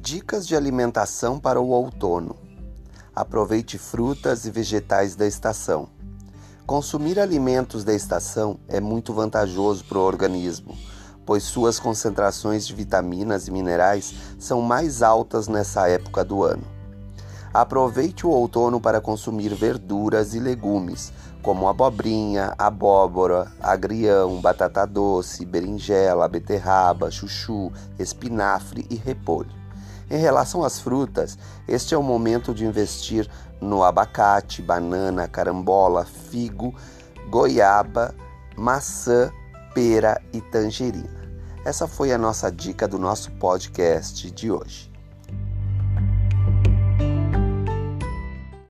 Dicas de alimentação para o outono. Aproveite frutas e vegetais da estação. Consumir alimentos da estação é muito vantajoso para o organismo, pois suas concentrações de vitaminas e minerais são mais altas nessa época do ano. Aproveite o outono para consumir verduras e legumes, como abobrinha, abóbora, agrião, batata doce, berinjela, beterraba, chuchu, espinafre e repolho. Em relação às frutas, este é o momento de investir no abacate, banana, carambola, figo, goiaba, maçã, pera e tangerina. Essa foi a nossa dica do nosso podcast de hoje.